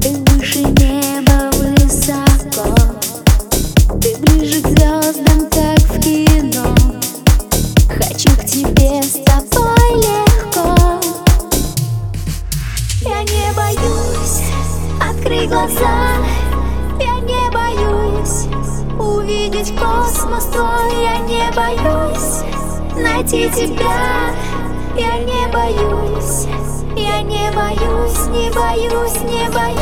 Ты выше неба высоко. Ты ближе к звездам, как в кино. Хочу к тебе с тобой легко. Я не боюсь. Открыть глаза. Я не боюсь увидеть космос твой. Я не боюсь найти тебя. Я не боюсь. Я не боюсь, не боюсь, не боюсь.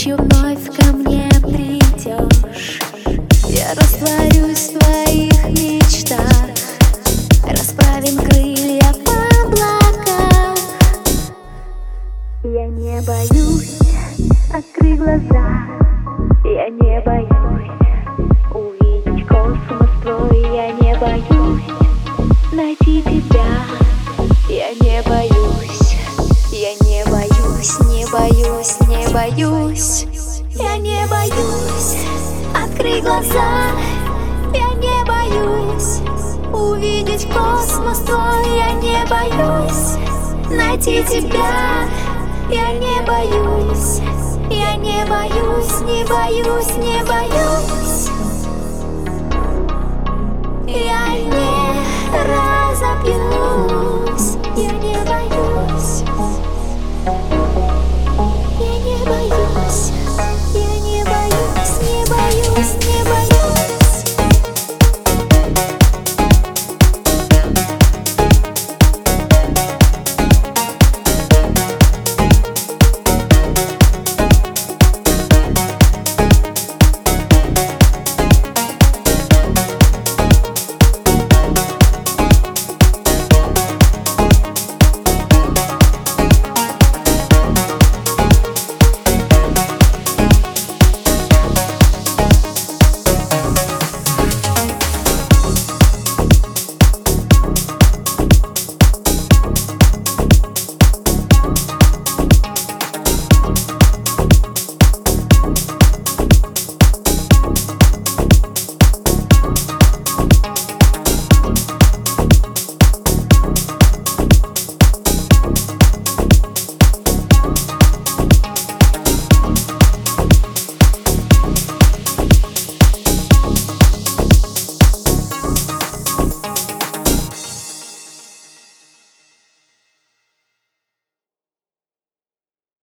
Ночью вновь ко мне придешь. Я растворюсь в твоих мечтах. Расправим крылья в облаках Я не боюсь открыть глаза. Я не боюсь увидеть космос твой. Я не боюсь найти тебя. Я не боюсь, боюсь, не боюсь, не боюсь. Я не боюсь. Открыть глаза. Я не боюсь. Увидеть космос твой. Я не боюсь. Найти тебя. Я не боюсь, я не боюсь, не боюсь, не боюсь